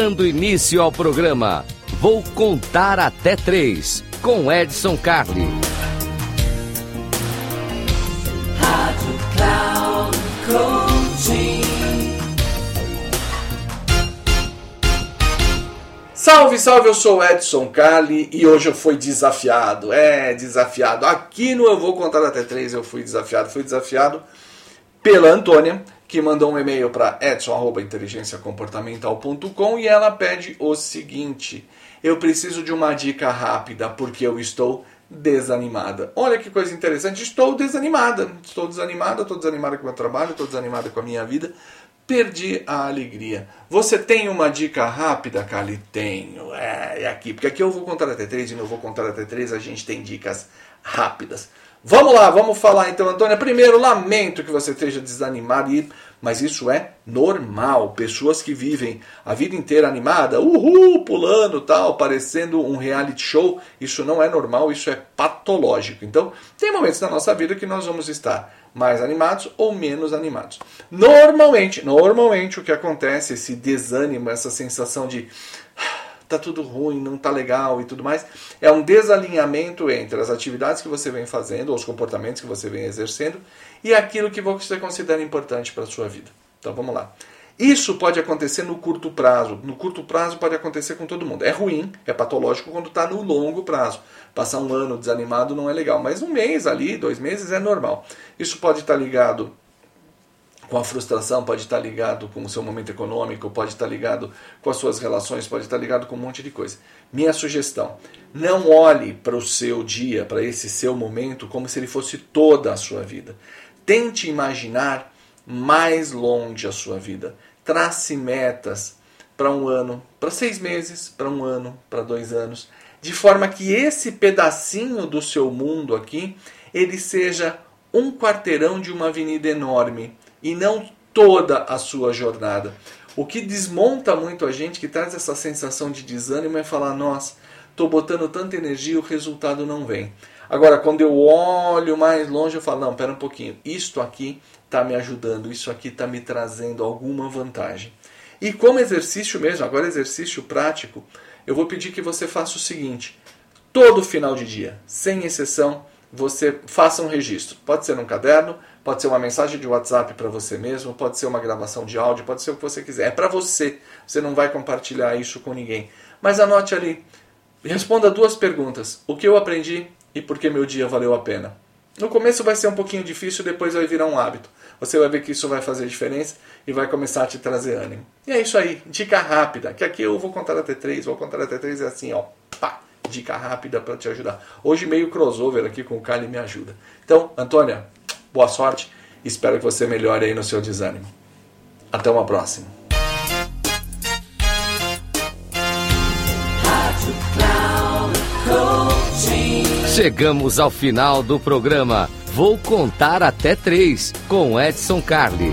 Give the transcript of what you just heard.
Dando início ao programa, vou contar até três com Edson Carli. Salve, salve, eu sou Edson Carli e hoje eu fui desafiado. É, desafiado. Aqui no Eu Vou Contar Até Três eu fui desafiado. Fui desafiado pela Antônia, que mandou um e-mail para edson.inteligenciacomportamental.com e ela pede o seguinte: Eu preciso de uma dica rápida porque eu estou desanimada. Olha que coisa interessante, estou desanimada. Estou desanimada, estou desanimada com o meu trabalho, estou desanimada com a minha vida. Perdi a alegria. Você tem uma dica rápida, Kali? Tenho. É, é aqui. Porque aqui eu vou contar até três e não vou contar até três. A gente tem dicas rápidas. Vamos lá, vamos falar então, Antônia. Primeiro, lamento que você esteja desanimado, mas isso é normal. Pessoas que vivem a vida inteira animada, uhul, pulando, tal, parecendo um reality show, isso não é normal, isso é patológico. Então, tem momentos na nossa vida que nós vamos estar mais animados ou menos animados. Normalmente, normalmente o que acontece, esse desânimo, essa sensação de tá tudo ruim, não tá legal e tudo mais. É um desalinhamento entre as atividades que você vem fazendo, ou os comportamentos que você vem exercendo, e aquilo que você considera importante para a sua vida. Então vamos lá. Isso pode acontecer no curto prazo. No curto prazo pode acontecer com todo mundo. É ruim, é patológico quando está no longo prazo. Passar um ano desanimado não é legal, mas um mês ali, dois meses é normal. Isso pode estar tá ligado com a frustração, pode estar ligado com o seu momento econômico, pode estar ligado com as suas relações, pode estar ligado com um monte de coisa. Minha sugestão: não olhe para o seu dia, para esse seu momento, como se ele fosse toda a sua vida. Tente imaginar mais longe a sua vida. Trace metas para um ano, para seis meses, para um ano, para dois anos, de forma que esse pedacinho do seu mundo aqui ele seja um quarteirão de uma avenida enorme e não toda a sua jornada. O que desmonta muito a gente, que traz essa sensação de desânimo, é falar: nossa, estou botando tanta energia e o resultado não vem. Agora, quando eu olho mais longe, eu falo: não, pera um pouquinho, isto aqui está me ajudando, isso aqui está me trazendo alguma vantagem. E como exercício mesmo, agora exercício prático, eu vou pedir que você faça o seguinte: todo final de dia, sem exceção, você faça um registro. Pode ser num caderno, pode ser uma mensagem de WhatsApp para você mesmo, pode ser uma gravação de áudio, pode ser o que você quiser. É para você. Você não vai compartilhar isso com ninguém. Mas anote ali. Responda duas perguntas: o que eu aprendi e por que meu dia valeu a pena. No começo vai ser um pouquinho difícil, depois vai virar um hábito. Você vai ver que isso vai fazer diferença e vai começar a te trazer ânimo. E é isso aí, dica rápida, que aqui eu vou contar até três, vou contar até três é assim, ó, dica rápida para te ajudar. Hoje meio crossover aqui com o Kali me ajuda. Então, Antônia, boa sorte. Espero que você melhore aí no seu desânimo. Até uma próxima. Chegamos ao final do programa. Vou contar até três com Edson Carli.